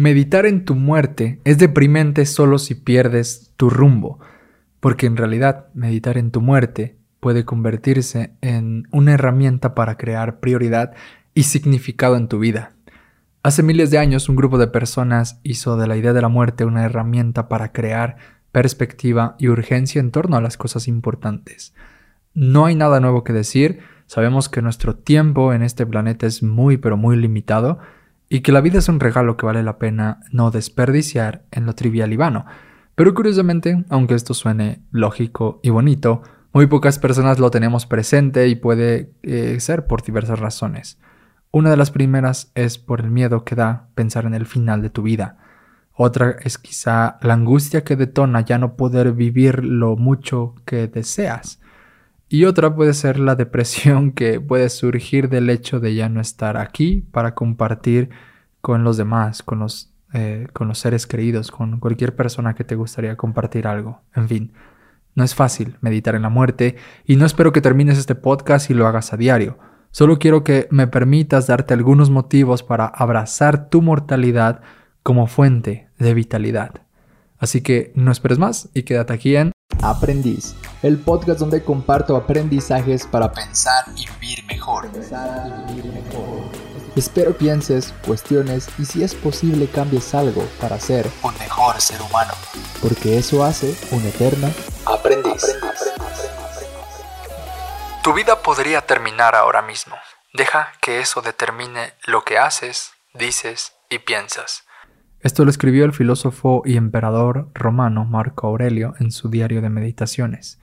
Meditar en tu muerte es deprimente solo si pierdes tu rumbo, porque en realidad meditar en tu muerte puede convertirse en una herramienta para crear prioridad y significado en tu vida. Hace miles de años un grupo de personas hizo de la idea de la muerte una herramienta para crear perspectiva y urgencia en torno a las cosas importantes. No hay nada nuevo que decir, sabemos que nuestro tiempo en este planeta es muy pero muy limitado, y que la vida es un regalo que vale la pena no desperdiciar en lo trivial y vano. Pero curiosamente, aunque esto suene lógico y bonito, muy pocas personas lo tenemos presente y puede eh, ser por diversas razones. Una de las primeras es por el miedo que da pensar en el final de tu vida. Otra es quizá la angustia que detona ya no poder vivir lo mucho que deseas. Y otra puede ser la depresión que puede surgir del hecho de ya no estar aquí para compartir con los demás, con los, eh, con los seres queridos, con cualquier persona que te gustaría compartir algo. En fin, no es fácil meditar en la muerte y no espero que termines este podcast y lo hagas a diario. Solo quiero que me permitas darte algunos motivos para abrazar tu mortalidad como fuente de vitalidad. Así que no esperes más y quédate aquí en Aprendiz, el podcast donde comparto aprendizajes para pensar y vivir mejor. Espero pienses, cuestiones y si es posible cambies algo para ser un mejor ser humano, porque eso hace un eterno aprendiz. Tu vida podría terminar ahora mismo. Deja que eso determine lo que haces, dices y piensas. Esto lo escribió el filósofo y emperador romano Marco Aurelio en su diario de meditaciones.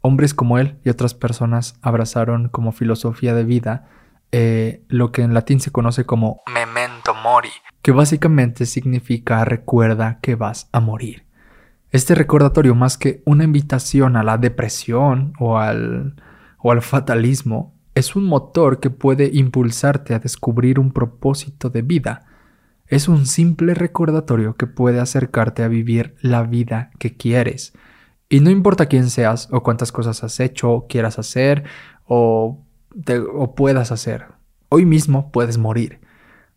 Hombres como él y otras personas abrazaron como filosofía de vida eh, lo que en latín se conoce como memento mori, que básicamente significa recuerda que vas a morir. Este recordatorio, más que una invitación a la depresión o al, o al fatalismo, es un motor que puede impulsarte a descubrir un propósito de vida es un simple recordatorio que puede acercarte a vivir la vida que quieres. Y no importa quién seas o cuántas cosas has hecho, quieras hacer o, o puedas hacer. Hoy mismo puedes morir.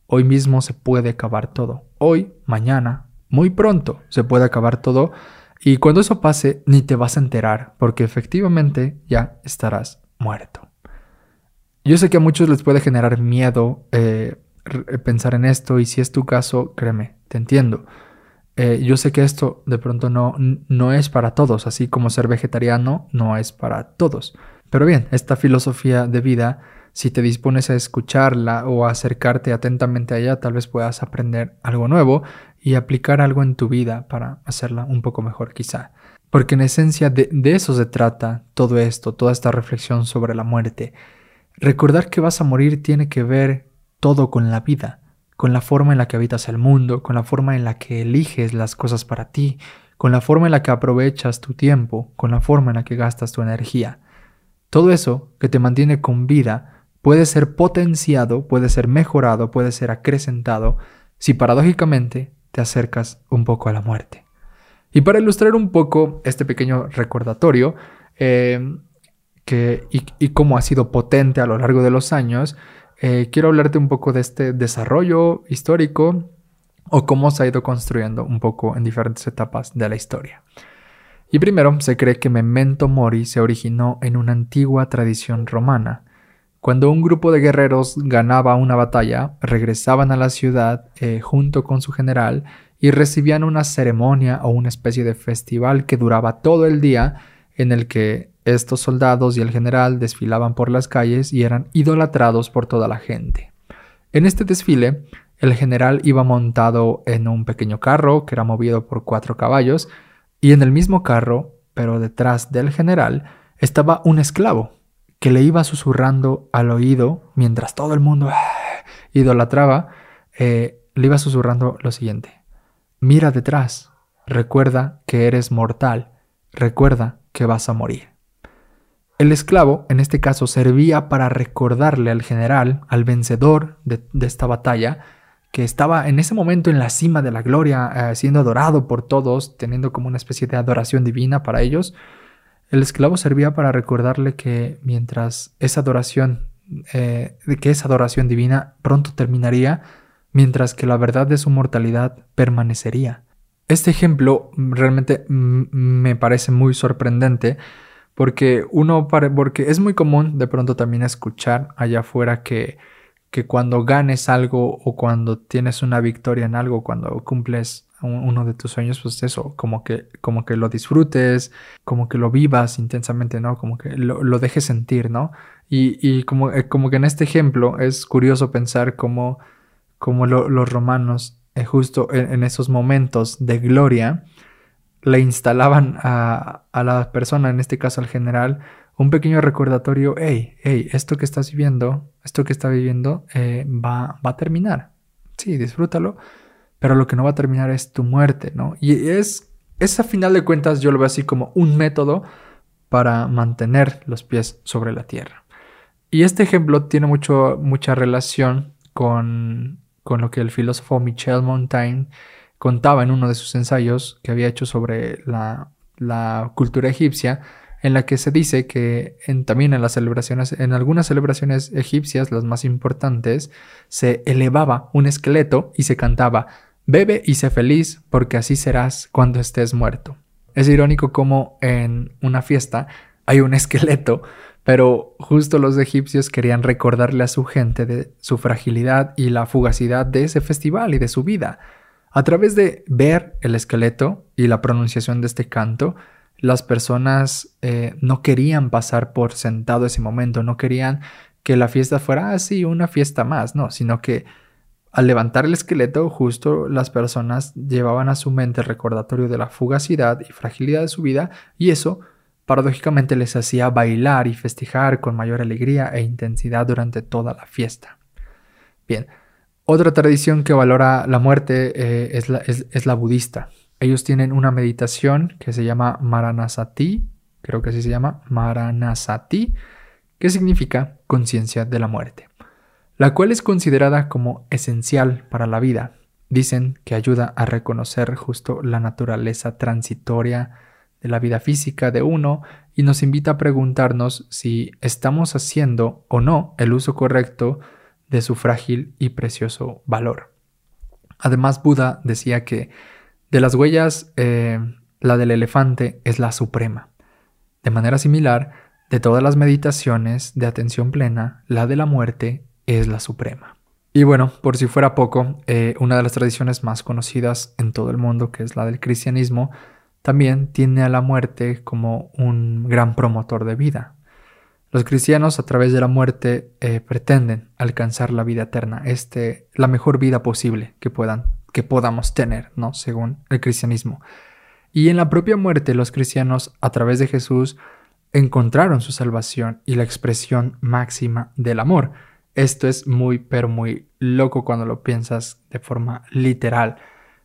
Hoy mismo se puede acabar todo. Hoy, mañana, muy pronto se puede acabar todo. Y cuando eso pase, ni te vas a enterar, porque efectivamente ya estarás muerto. Yo sé que a muchos les puede generar miedo eh, pensar en esto y si es tu caso, créeme, te entiendo. Eh, yo sé que esto de pronto no, no es para todos, así como ser vegetariano no es para todos. Pero bien, esta filosofía de vida, si te dispones a escucharla o a acercarte atentamente a ella, tal vez puedas aprender algo nuevo y aplicar algo en tu vida para hacerla un poco mejor quizá. Porque en esencia de, de eso se trata todo esto, toda esta reflexión sobre la muerte. Recordar que vas a morir tiene que ver todo con la vida, con la forma en la que habitas el mundo, con la forma en la que eliges las cosas para ti, con la forma en la que aprovechas tu tiempo, con la forma en la que gastas tu energía. Todo eso que te mantiene con vida puede ser potenciado, puede ser mejorado, puede ser acrecentado si paradójicamente te acercas un poco a la muerte. Y para ilustrar un poco este pequeño recordatorio eh, que, y cómo ha sido potente a lo largo de los años, eh, quiero hablarte un poco de este desarrollo histórico o cómo se ha ido construyendo un poco en diferentes etapas de la historia. Y primero, se cree que Memento Mori se originó en una antigua tradición romana. Cuando un grupo de guerreros ganaba una batalla, regresaban a la ciudad eh, junto con su general y recibían una ceremonia o una especie de festival que duraba todo el día en el que estos soldados y el general desfilaban por las calles y eran idolatrados por toda la gente. En este desfile, el general iba montado en un pequeño carro que era movido por cuatro caballos, y en el mismo carro, pero detrás del general, estaba un esclavo que le iba susurrando al oído mientras todo el mundo ah, idolatraba, eh, le iba susurrando lo siguiente. Mira detrás, recuerda que eres mortal, recuerda que vas a morir. El esclavo, en este caso, servía para recordarle al general, al vencedor de, esta batalla, que estaba en ese momento en la cima de la gloria, eh, siendo adorado por todos, teniendo como una especie de adoración divina para ellos. El esclavo servía para recordarle que mientras esa adoración, eh, que esa adoración divina pronto terminaría, mientras que la verdad de su mortalidad permanecería. Este ejemplo realmente me parece muy sorprendente porque uno porque es muy común de pronto también escuchar allá afuera que que cuando ganes algo o cuando tienes una victoria en algo, cuando cumples uno de tus sueños, pues eso, como que, como que lo disfrutes, como que lo vivas intensamente, ¿no? Como que lo, dejes sentir, ¿no? Y, como, eh, como que en este ejemplo es curioso pensar cómo, cómo los romanos, eh, justo en, esos momentos de gloria, le instalaban a, a la persona, en este caso al general, un pequeño recordatorio, hey, hey, esto que estás viviendo, esto que está viviendo eh, va, va a terminar. Sí, disfrútalo, pero lo que no va a terminar es tu muerte, ¿no? Y es, es a final de cuentas, yo lo veo así como un método para mantener los pies sobre la tierra. Y este ejemplo tiene mucho, mucha relación con, con lo que el filósofo Michel Montaigne contaba en uno de sus ensayos que había hecho sobre la, cultura egipcia, en la que se dice que también en las celebraciones, en algunas celebraciones egipcias, las más importantes, se elevaba un esqueleto y se cantaba Bebe y sé feliz, porque así serás cuando estés muerto. Es irónico como en una fiesta hay un esqueleto, pero justo los egipcios querían recordarle a su gente de su fragilidad y la fugacidad de ese festival y de su vida. A través de ver el esqueleto y la pronunciación de este canto, las personas eh, no querían pasar por sentado ese momento, no querían que la fiesta fuera así, ah, una fiesta más, no, sino que al levantar el esqueleto, justo las personas llevaban a su mente el recordatorio de la fugacidad y fragilidad de su vida, y eso paradójicamente les hacía bailar y festejar con mayor alegría e intensidad durante toda la fiesta. Bien, otra tradición que valora la muerte eh, es, la, es la budista. Ellos tienen una meditación que se llama Maranasati, creo que así se llama, Maranasati, que significa conciencia de la muerte, la cual es considerada como esencial para la vida. Dicen que ayuda a reconocer justo la naturaleza transitoria de la vida física de uno y nos invita a preguntarnos si estamos haciendo o no el uso correcto de su frágil y precioso valor. Además, Buda decía que de las huellas, eh, la del elefante es la suprema. De manera similar, de todas las meditaciones de atención plena, la de la muerte es la suprema. Y bueno, por si fuera poco, eh, una de las tradiciones más conocidas en todo el mundo, que es la del cristianismo, también tiene a la muerte como un gran promotor de vida. Los cristianos a través de la muerte eh, pretenden alcanzar la vida eterna, este, la mejor vida posible que puedan que podamos tener, ¿no? Según el cristianismo. Y en la propia muerte los cristianos, a través de Jesús, encontraron su salvación y la expresión máxima del amor. Esto es muy, pero muy loco cuando lo piensas de forma literal.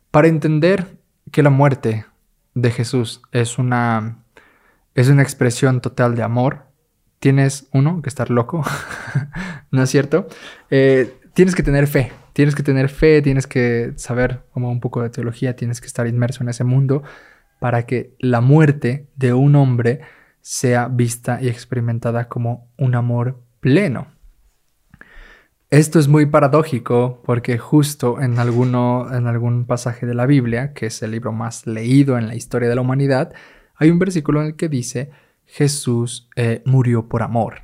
Para entender que la muerte de Jesús es una, es una expresión total de amor, tienes, uno, que estar loco, ¿no es cierto? Eh, tienes que tener fe, tienes que tener fe, tienes que saber un poco de teología, tienes que estar inmerso en ese mundo para que la muerte de un hombre sea vista y experimentada como un amor pleno. Esto es muy paradójico porque justo en, alguno, en algún pasaje de la Biblia, que es el libro más leído en la historia de la humanidad, hay un versículo en el que dice, Jesús eh, murió por amor.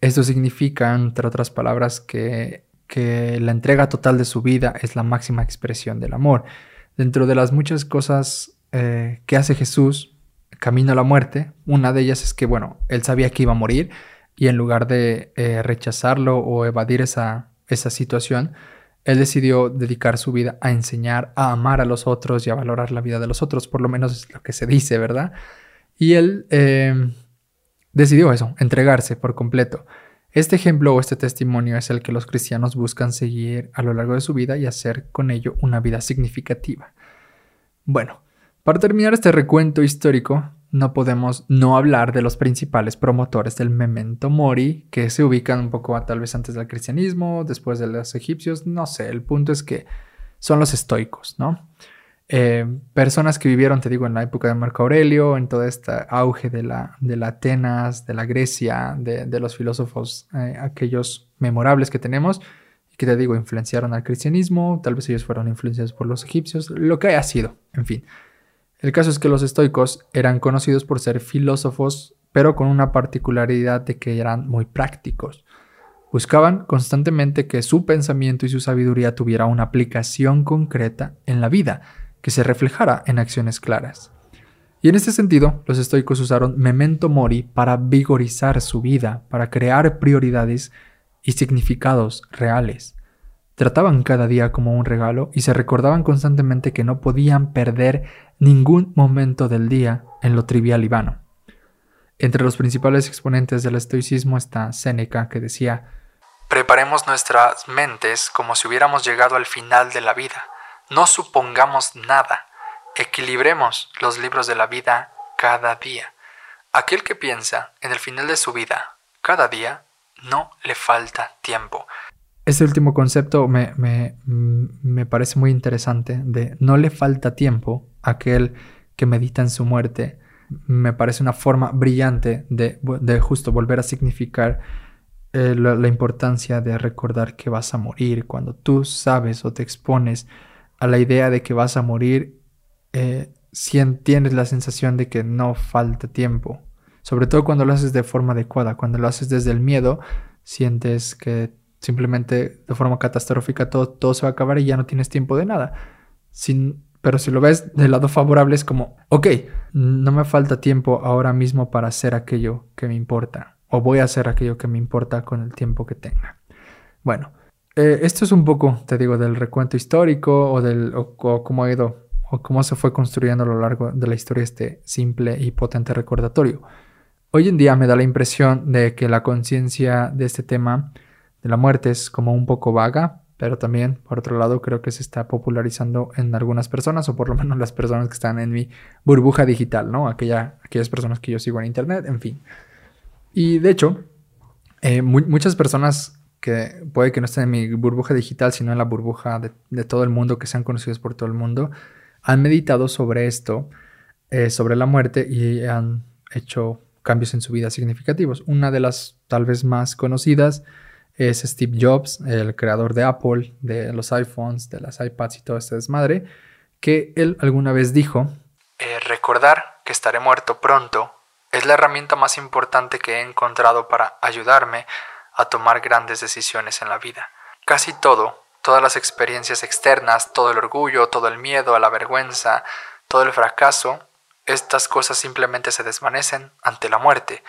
Esto significa, entre otras palabras, que, la entrega total de su vida es la máxima expresión del amor. Dentro de las muchas cosas eh, que hace Jesús, camino a la muerte, una de ellas es que, bueno, él sabía que iba a morir y en lugar de eh, rechazarlo o evadir esa, esa situación, él decidió dedicar su vida a enseñar, a amar a los otros y a valorar la vida de los otros, por lo menos es lo que se dice, ¿verdad? Y él eh, decidió eso, entregarse por completo. Este ejemplo o este testimonio es el que los cristianos buscan seguir a lo largo de su vida y hacer con ello una vida significativa. Bueno, para terminar este recuento histórico, no podemos no hablar de los principales promotores del memento mori, que se ubican un poco tal vez antes del cristianismo, después de los egipcios, no sé, el punto es que son los estoicos, ¿no? Eh, personas que vivieron, te digo, en la época de Marco Aurelio, en todo este auge de la, de la Atenas, de la Grecia, de, los filósofos, eh, aquellos memorables que tenemos, que te digo, influenciaron al cristianismo, tal vez ellos fueron influenciados por los egipcios, lo que haya sido, en fin. El caso es que los estoicos eran conocidos por ser filósofos, pero con una particularidad de que eran muy prácticos. Buscaban constantemente que su pensamiento y su sabiduría tuviera una aplicación concreta en la vida, que se reflejara en acciones claras. Y en este sentido, los estoicos usaron memento mori para vigorizar su vida, para crear prioridades y significados reales. Trataban cada día como un regalo y se recordaban constantemente que no podían perder ningún momento del día en lo trivial y vano. Entre los principales exponentes del estoicismo está Séneca, que decía, Preparemos nuestras mentes como si hubiéramos llegado al final de la vida. No supongamos nada. Equilibremos los libros de la vida cada día. Aquel que piensa en el final de su vida cada día no le falta tiempo. Este último concepto me, me, parece muy interesante, de no le falta tiempo a aquel que medita en su muerte. Me parece una forma brillante de, justo volver a significar eh, la, importancia de recordar que vas a morir. Cuando tú sabes o te expones a la idea de que vas a morir, eh, tienes la sensación de que no falta tiempo. Sobre todo cuando lo haces de forma adecuada, cuando lo haces desde el miedo, sientes que simplemente de forma catastrófica todo, todo se va a acabar y ya no tienes tiempo de nada. Sin, pero si lo ves del lado favorable es como, ok, no me falta tiempo ahora mismo para hacer aquello que me importa. O voy a hacer aquello que me importa con el tiempo que tenga. Bueno, eh, esto es un poco, te digo, del recuento histórico o del cómo ha ido o cómo se fue construyendo a lo largo de la historia este simple y potente recordatorio. Hoy en día me da la impresión de que la conciencia de este tema de la muerte es como un poco vaga, pero también, por otro lado, creo que se está popularizando en algunas personas, o por lo menos las personas que están en mi burbuja digital, ¿no? Aquella, aquellas personas que yo sigo en Internet, en fin. Y de hecho, eh, muchas personas que puede que no estén en mi burbuja digital, sino en la burbuja de, todo el mundo, que sean conocidos por todo el mundo, han meditado sobre esto, eh, sobre la muerte, y han hecho cambios en su vida significativos. Una de las tal vez más conocidas es Steve Jobs, el creador de Apple, de los iPhones, de las iPads y todo este desmadre, que él alguna vez dijo, eh, recordar que estaré muerto pronto es la herramienta más importante que he encontrado para ayudarme a tomar grandes decisiones en la vida. Casi todo, todas las experiencias externas, todo el orgullo, todo el miedo, la vergüenza, todo el fracaso, estas cosas simplemente se desvanecen ante la muerte,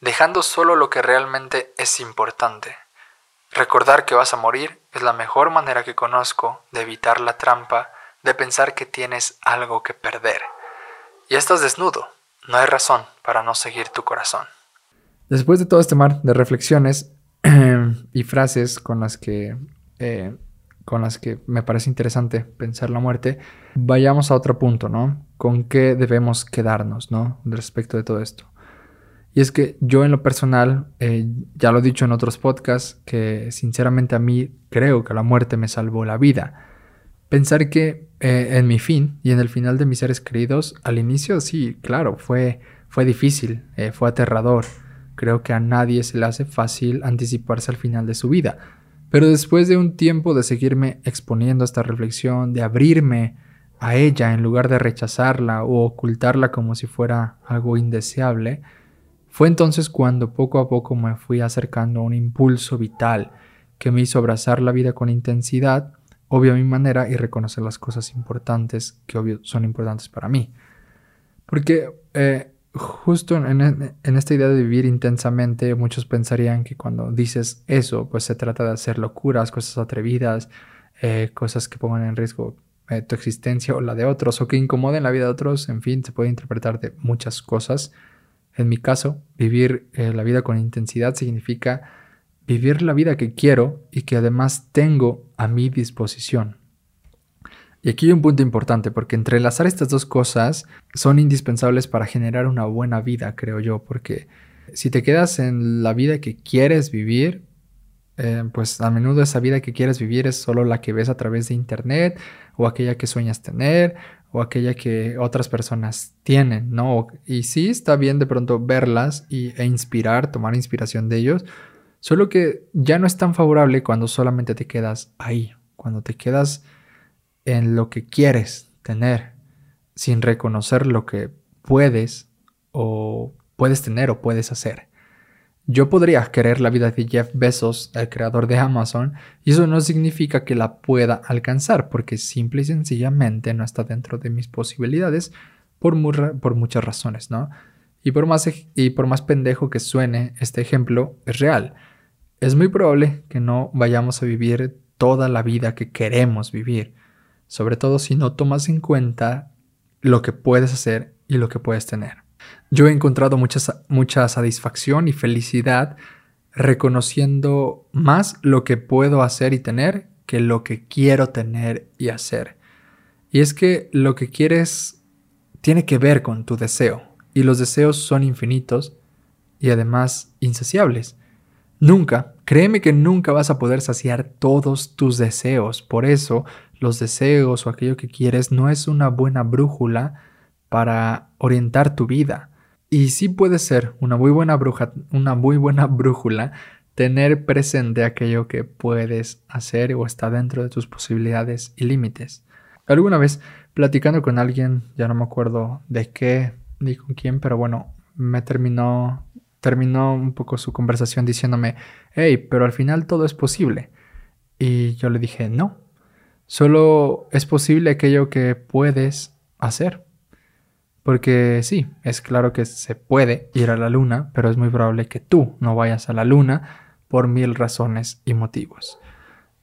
dejando solo lo que realmente es importante. Recordar que vas a morir es la mejor manera que conozco de evitar la trampa de pensar que tienes algo que perder. Y estás desnudo, no hay razón para no seguir tu corazón. Después de todo este mar de reflexiones y frases con las que eh, con las que me parece interesante pensar la muerte, vayamos a otro punto, ¿no? ¿Con qué debemos quedarnos, ¿no? Respecto de todo esto. Y es que yo en lo personal, eh, ya lo he dicho en otros podcasts, que sinceramente a mí creo que la muerte me salvó la vida. Pensar que eh, en mi fin y en el final de mis seres queridos, al inicio sí, claro, fue, fue difícil, eh, fue aterrador. Creo que a nadie se le hace fácil anticiparse al final de su vida pero después de un tiempo de seguirme exponiendo a esta reflexión, de abrirme a ella en lugar de rechazarla o ocultarla como si fuera algo indeseable, fue entonces cuando poco a poco me fui acercando a un impulso vital que me hizo abrazar la vida con intensidad, obvio a mi manera, y reconocer las cosas importantes que obvio son importantes para mí. Porque eh, justo en, esta idea de vivir intensamente, muchos pensarían que cuando dices eso, pues se trata de hacer locuras, cosas atrevidas, eh, cosas que pongan en riesgo eh, tu existencia o la de otros, o que incomoden la vida de otros, en fin, se puede interpretar de muchas cosas. En mi caso, vivir eh, la vida con intensidad significa vivir la vida que quiero y que además tengo a mi disposición. Y aquí hay un punto importante, porque entrelazar estas dos cosas son indispensables para generar una buena vida, creo yo, porque si te quedas en la vida que quieres vivir, eh, pues a menudo esa vida que quieres vivir es solo la que ves a través de internet o aquella que sueñas tener o aquella que otras personas tienen, ¿no? Y sí está bien de pronto verlas y, e inspirar, tomar inspiración de ellos, Solo que ya no es tan favorable cuando solamente te quedas ahí, cuando te quedas en lo que quieres tener, sin reconocer lo que puedes o puedes tener o puedes hacer. Yo podría querer la vida de Jeff Bezos, el creador de Amazon, y eso no significa que la pueda alcanzar, porque simple y sencillamente no está dentro de mis posibilidades por, muchas razones, ¿no? Y por, más, y por más pendejo que suene, este ejemplo es real. Es muy probable que no vayamos a vivir toda la vida que queremos vivir, sobre todo si no tomas en cuenta lo que puedes hacer y lo que puedes tener. Yo he encontrado mucha, mucha satisfacción y felicidad reconociendo más lo que puedo hacer y tener que lo que quiero tener y hacer. Y es que lo que quieres tiene que ver con tu deseo, y los deseos son infinitos y además insaciables. Nunca, créeme que nunca vas a poder saciar todos tus deseos. Por eso, los deseos o aquello que quieres no es una buena brújula para orientar tu vida. Y sí puede ser una muy buena una muy buena brújula tener presente aquello que puedes hacer o está dentro de tus posibilidades y límites. Alguna vez platicando con alguien, ya no me acuerdo de qué ni con quién, pero bueno, me terminó terminó un poco su conversación diciéndome, hey, pero al final todo es posible. Y yo le dije, no, solo es posible aquello que puedes hacer. Porque sí, es claro que se puede ir a la luna, pero es muy probable que tú no vayas a la luna por mil razones y motivos.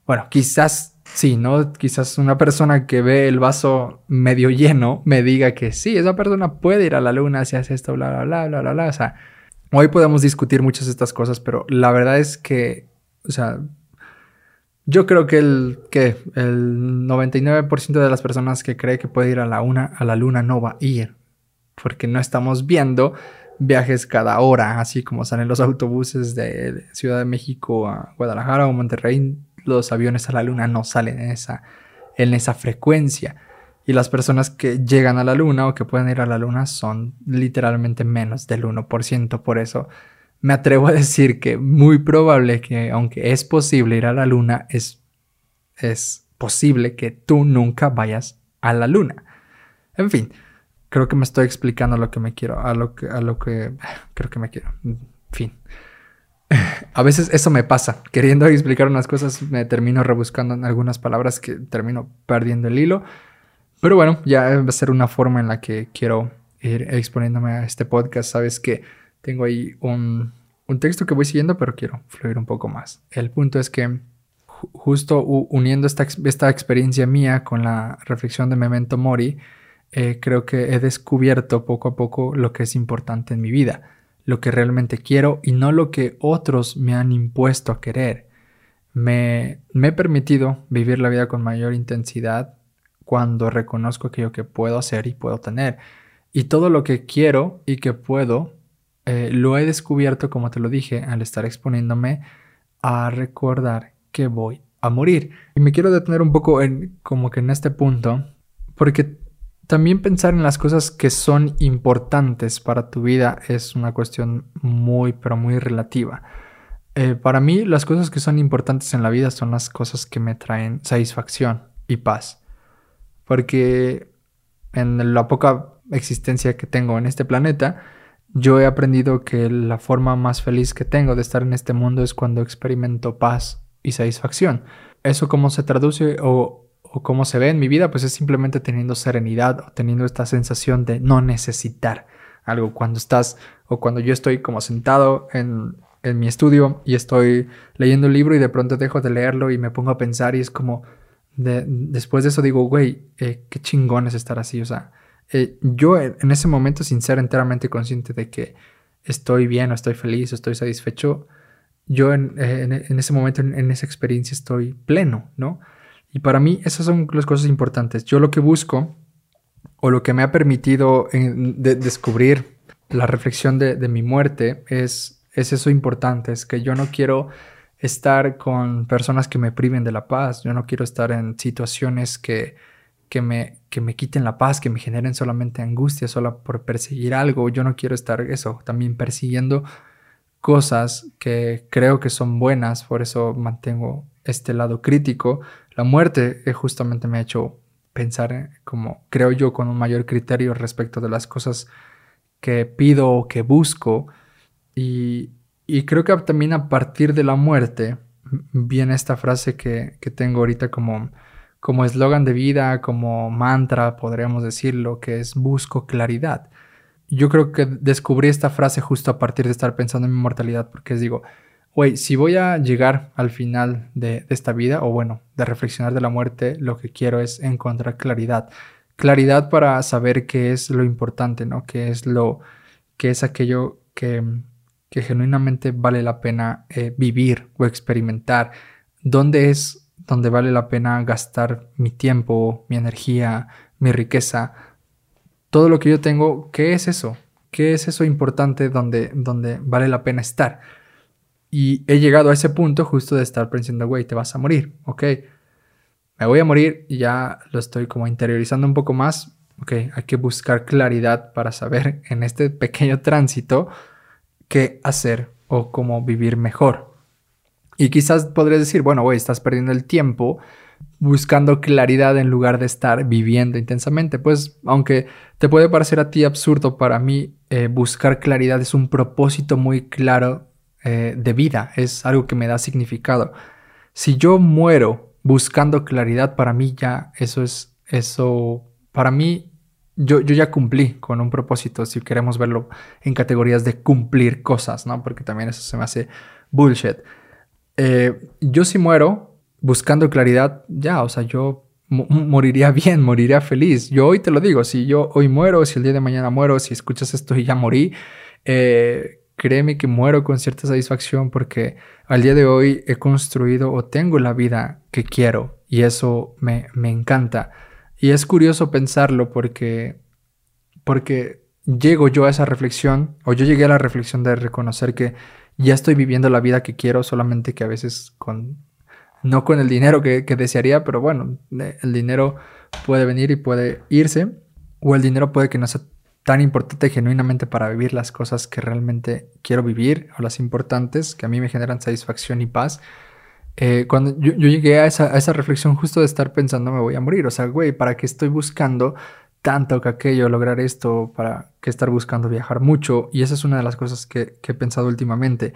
Bueno, quizás sí, ¿no? Quizás una persona que ve el vaso medio lleno me diga que sí, esa persona puede ir a la luna si hace esto, bla, bla, bla, bla, bla, bla. O sea, hoy podemos discutir muchas de estas cosas, pero la verdad es que, o sea, yo creo que el, el 99% de las personas que cree que puede ir a la, una, a la luna no va a ir porque no estamos viendo viajes cada hora, así como salen los autobuses de Ciudad de México a Guadalajara o Monterrey, los aviones a la luna no salen en esa, en esa frecuencia. Y las personas que llegan a la luna o que pueden ir a la luna son literalmente menos del 1%. Por eso me atrevo a decir que muy probable que aunque es posible ir a la luna, es, es posible que tú nunca vayas a la luna. En fin, creo que me estoy explicando lo que me quiero, a lo que, a lo que creo que me quiero. En fin. A veces eso me pasa. Queriendo explicar unas cosas, me termino rebuscando en algunas palabras que termino perdiendo el hilo. Pero bueno, ya va a ser una forma en la que quiero ir exponiéndome a este podcast. Sabes que tengo ahí un, un texto que voy siguiendo, pero quiero fluir un poco más. El punto es que justo uniendo esta, esta experiencia mía con la reflexión de Memento Mori, eh, creo que he descubierto poco a poco lo que es importante en mi vida, lo que realmente quiero y no lo que otros me han impuesto a querer. Me, me he permitido vivir la vida con mayor intensidad cuando reconozco aquello que puedo hacer y puedo tener. Y todo lo que quiero y que puedo, eh, lo he descubierto, como te lo dije, al estar exponiéndome a recordar que voy a morir. Y me quiero detener un poco en como que en este punto, porque también pensar en las cosas que son importantes para tu vida es una cuestión muy, pero muy relativa. Eh, para mí, las cosas que son importantes en la vida son las cosas que me traen satisfacción y paz. Porque en la poca existencia que tengo en este planeta, yo he aprendido que la forma más feliz que tengo de estar en este mundo es cuando experimento paz y satisfacción. Eso cómo se traduce o o cómo se ve en mi vida, pues es simplemente teniendo serenidad o teniendo esta sensación de no necesitar algo cuando estás o cuando yo estoy como sentado en, mi estudio y estoy leyendo un libro y de pronto dejo de leerlo y me pongo a pensar y es como, después de eso digo, güey, eh, qué chingón es estar así, o sea, eh, yo en ese momento sin ser enteramente consciente de que estoy bien o estoy feliz o estoy satisfecho, yo en, eh, ese momento, en esa experiencia estoy pleno, ¿no? Y para mí esas son las cosas importantes. Yo lo que busco o lo que me ha permitido descubrir la reflexión de, mi muerte es, es eso importante, es que yo no quiero estar con personas que me priven de la paz, yo no quiero estar en situaciones que, que, me, que me quiten la paz, que me generen solamente angustia, solo por perseguir algo, yo no quiero estar eso, también persiguiendo cosas que creo que son buenas, por eso mantengo este lado crítico. La muerte eh, justamente me ha hecho pensar como creo yo con un mayor criterio respecto de las cosas que pido o que busco. Y, creo que también a partir de la muerte viene esta frase que, que tengo ahorita como como eslogan de vida, como mantra, podríamos decirlo, que es busco claridad. Yo creo que descubrí esta frase justo a partir de estar pensando en mi mortalidad, porque es digo, güey, si voy a llegar al final de, esta vida, o bueno, de reflexionar de la muerte, lo que quiero es encontrar claridad. Claridad para saber qué es lo importante, ¿no? Qué es lo, qué es aquello que, que genuinamente vale la pena eh, vivir o experimentar. ¿Dónde es donde vale la pena gastar mi tiempo, mi energía, mi riqueza, todo lo que yo tengo, ¿qué es eso? ¿Qué es eso importante donde, donde vale la pena estar? Y he llegado a ese punto justo de estar pensando, güey, te vas a morir, ok, me voy a morir y ya lo estoy como interiorizando un poco más, ok, hay que buscar claridad para saber en este pequeño tránsito qué hacer o cómo vivir mejor. Y quizás podrías decir, bueno, güey, estás perdiendo el tiempo buscando claridad en lugar de estar viviendo intensamente. Pues aunque te puede parecer a ti absurdo, para mí eh, buscar claridad es un propósito muy claro eh, de vida, es algo que me da significado. Si yo muero buscando claridad, para mí ya eso es, eso, para mí yo, yo, ya cumplí con un propósito, si queremos verlo en categorías de cumplir cosas, ¿no? Porque también eso se me hace bullshit. Eh, yo si muero buscando claridad, ya, o sea, yo moriría bien, moriría feliz. Yo hoy te lo digo, si yo hoy muero, si el día de mañana muero, si escuchas esto y ya morí, eh, créeme que muero con cierta satisfacción porque al día de hoy he construido o tengo la vida que quiero y eso me, me encanta. Y es curioso pensarlo porque, porque llego yo a esa reflexión, o yo llegué a la reflexión de reconocer que ya estoy viviendo la vida que quiero, solamente que a veces con, no con el dinero que, desearía, pero bueno, el dinero puede venir y puede irse, o el dinero puede que no sea tan importante genuinamente para vivir las cosas que realmente quiero vivir, o las importantes, que a mí me generan satisfacción y paz. Eh, cuando yo, llegué a esa, reflexión justo de estar pensando me voy a morir, o sea, güey, ¿para qué estoy buscando tanto que aquello, lograr esto, para que estar buscando viajar mucho. Y esa es una de las cosas que, he pensado últimamente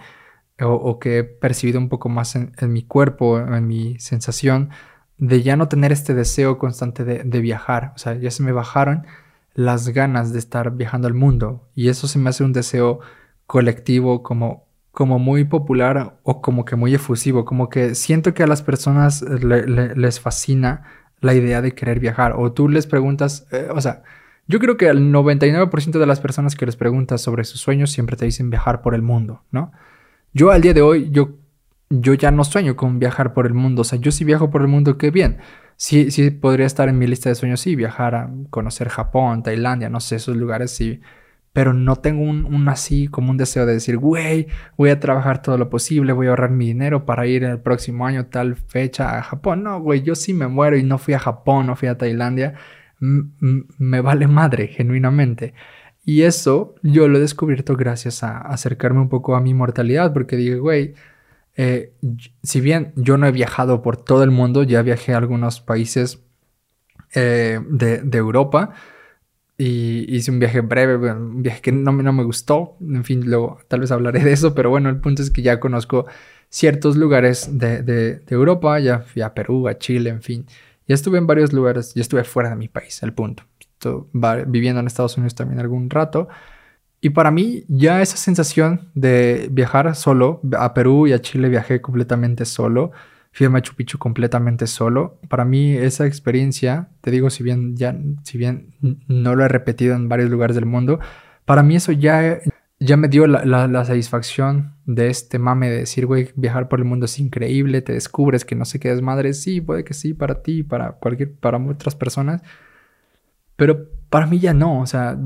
o, que he percibido un poco más en, mi cuerpo, en mi sensación, de ya no tener este deseo constante de, viajar. O sea, ya se me bajaron las ganas de estar viajando al mundo. Y eso se me hace un deseo colectivo como, como muy popular o como que muy efusivo, como que siento que a las personas les fascina la idea de querer viajar. O tú les preguntas, eh, o sea, yo creo que el 99% de las personas que les preguntas sobre sus sueños siempre te dicen viajar por el mundo, ¿no? Yo al día de hoy, yo, yo ya no sueño con viajar por el mundo. O sea, yo sí viajo por el mundo, qué bien. Sí, sí podría estar en mi lista de sueños, sí, viajar a conocer Japón, Tailandia, no sé, esos lugares sí pero no tengo un, así como un deseo de decir, güey, voy a trabajar todo lo posible, voy a ahorrar mi dinero para ir el próximo año, tal fecha a Japón. No, güey, yo sí me muero y no fui a Japón, no fui a Tailandia. me vale madre, genuinamente. Y eso yo lo he descubierto gracias a acercarme un poco a mi mortalidad, porque dije, güey, eh, si bien yo no he viajado por todo el mundo, ya viajé a algunos países eh, de Europa, y hice un viaje breve, un viaje que no, no me gustó. En fin, luego tal vez hablaré de eso, pero bueno, el punto es que ya conozco ciertos lugares de, de, Europa, ya fui a Perú, a Chile, en fin. Ya estuve en varios lugares, ya estuve fuera de mi país, el punto. Estuve viviendo en Estados Unidos también algún rato. Y para mí ya esa sensación de viajar solo, a Perú y a Chile viajé completamente solo fui a Machu Picchu completamente solo. Para mí esa experiencia, te digo, si bien ya, si bien no lo he repetido en varios lugares del mundo, para mí eso ya, ya me dio la, satisfacción de este mame de decir, güey, viajar por el mundo es increíble, te descubres que no sé qué es madre, sí, puede que sí, para ti, para cualquier, para otras personas, pero para mí ya no, o sea,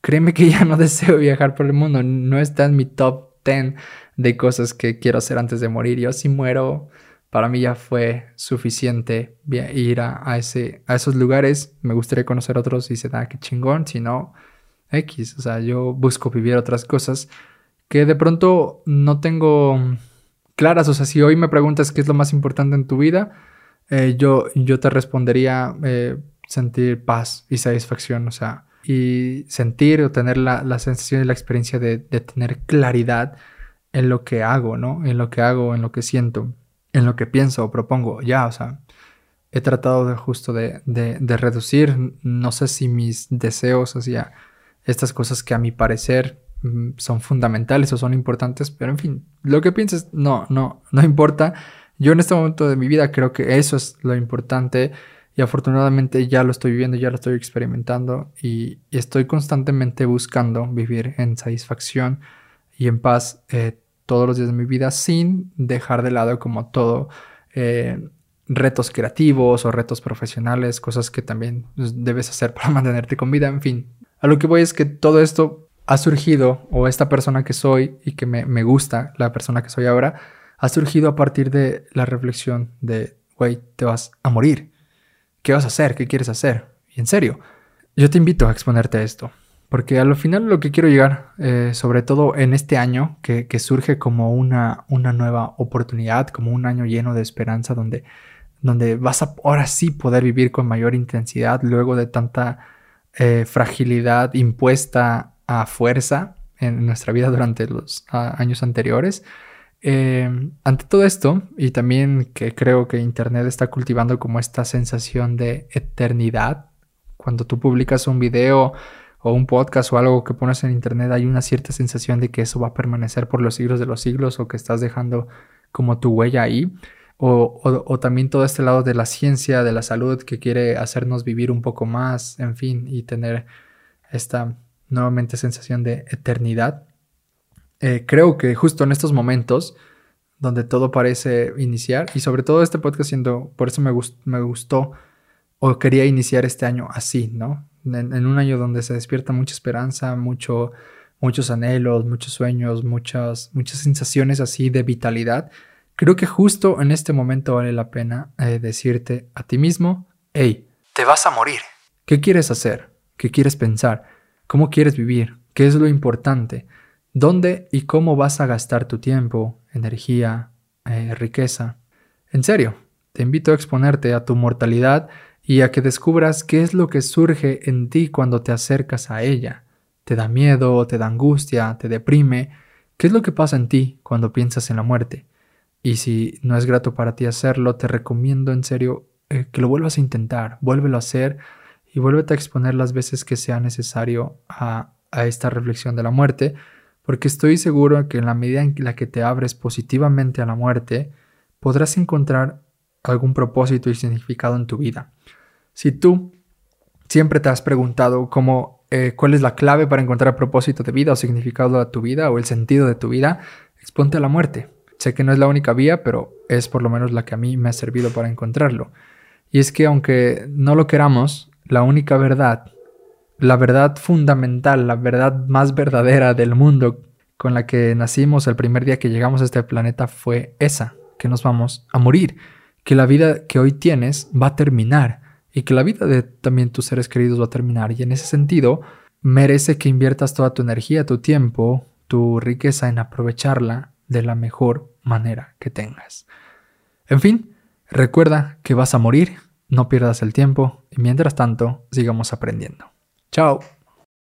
créeme que ya no deseo viajar por el mundo, no está en mi top 10 de cosas que quiero hacer antes de morir, yo si muero para mí ya fue suficiente ir a, a esos lugares. Me gustaría conocer otros y se da que chingón, si no, X. O sea, yo busco vivir otras cosas que de pronto no tengo claras. O sea, si hoy me preguntas qué es lo más importante en tu vida, eh, yo, yo te respondería eh, sentir paz y satisfacción. O sea, y sentir o tener la, la sensación y la experiencia de, de, tener claridad en lo que hago, ¿no? En lo que hago, en lo que siento, en lo que pienso o propongo. Ya, o sea, he tratado de justo de, de, reducir, no sé si mis deseos hacia estas cosas que a mi parecer Mm, son fundamentales o son importantes, pero en fin, lo que pienses no, no, no importa. Yo en este momento de mi vida creo que eso es lo importante y afortunadamente ya lo estoy viviendo, ya lo estoy experimentando y, estoy constantemente buscando vivir en satisfacción y en paz eh, todos los días de mi vida sin dejar de lado como todo eh, retos creativos o retos profesionales, cosas que también pues, debes hacer para mantenerte con vida, en fin. A lo que voy es que todo esto ha surgido, o esta persona que soy y que me, gusta, la persona que soy ahora, ha surgido a partir de la reflexión de, güey, te vas a morir. ¿Qué vas a hacer? ¿Qué quieres hacer? Y en serio, yo te invito a exponerte esto. Porque a lo final lo que quiero llegar, eh, sobre todo en este año, que, surge como una, una, nueva oportunidad, como un año lleno de esperanza, donde, donde vas a ahora sí poder vivir con mayor intensidad luego de tanta eh, fragilidad impuesta a fuerza en nuestra vida durante los años anteriores. Eh, ante todo esto, y también que creo que Internet está cultivando como esta sensación de eternidad, cuando tú publicas un video o un podcast o algo que pones en Internet, hay una cierta sensación de que eso va a permanecer por los siglos de los siglos o que estás dejando como tu huella ahí. O, o, también todo este lado de la ciencia, de la salud, que quiere hacernos vivir un poco más, en fin, y tener esta nuevamente sensación de eternidad. Eh, creo que justo en estos momentos donde todo parece iniciar y sobre todo este podcast siendo, por eso me, me gustó o quería iniciar este año así, ¿no? En, un año donde se despierta mucha esperanza, mucho, muchos anhelos, muchos sueños, muchas, muchas sensaciones así de vitalidad. Creo que justo en este momento vale la pena eh, decirte a ti mismo, hey, te vas a morir. ¿Qué quieres hacer? ¿Qué quieres pensar? ¿Cómo quieres vivir? ¿Qué es lo importante? ¿Dónde y cómo vas a gastar tu tiempo, energía, eh, riqueza? En serio, te invito a exponerte a tu mortalidad y a que descubras qué es lo que surge en ti cuando te acercas a ella. ¿Te da miedo, te da angustia, te deprime? ¿Qué es lo que pasa en ti cuando piensas en la muerte? Y si no es grato para ti hacerlo, te recomiendo en serio eh, que lo vuelvas a intentar, vuélvelo a hacer y vuélvete a exponer las veces que sea necesario a, esta reflexión de la muerte, porque estoy seguro que en la medida en la que te abres positivamente a la muerte, podrás encontrar algún propósito y significado en tu vida. Si tú siempre te has preguntado cómo, eh, cuál es la clave para encontrar propósito de vida o significado de tu vida o el sentido de tu vida, exponte a la muerte. Sé que no es la única vía, pero es por lo menos la que a mí me ha servido para encontrarlo. Y es que aunque no lo queramos, la única verdad, la verdad fundamental, la verdad más verdadera del mundo con la que nacimos el primer día que llegamos a este planeta fue esa, que nos vamos a morir, que la vida que hoy tienes va a terminar y que la vida de también tus seres queridos va a terminar y en ese sentido merece que inviertas toda tu energía, tu tiempo, tu riqueza en aprovecharla de la mejor manera que tengas. En fin, recuerda que vas a morir no pierdas el tiempo y mientras tanto sigamos aprendiendo. Chao.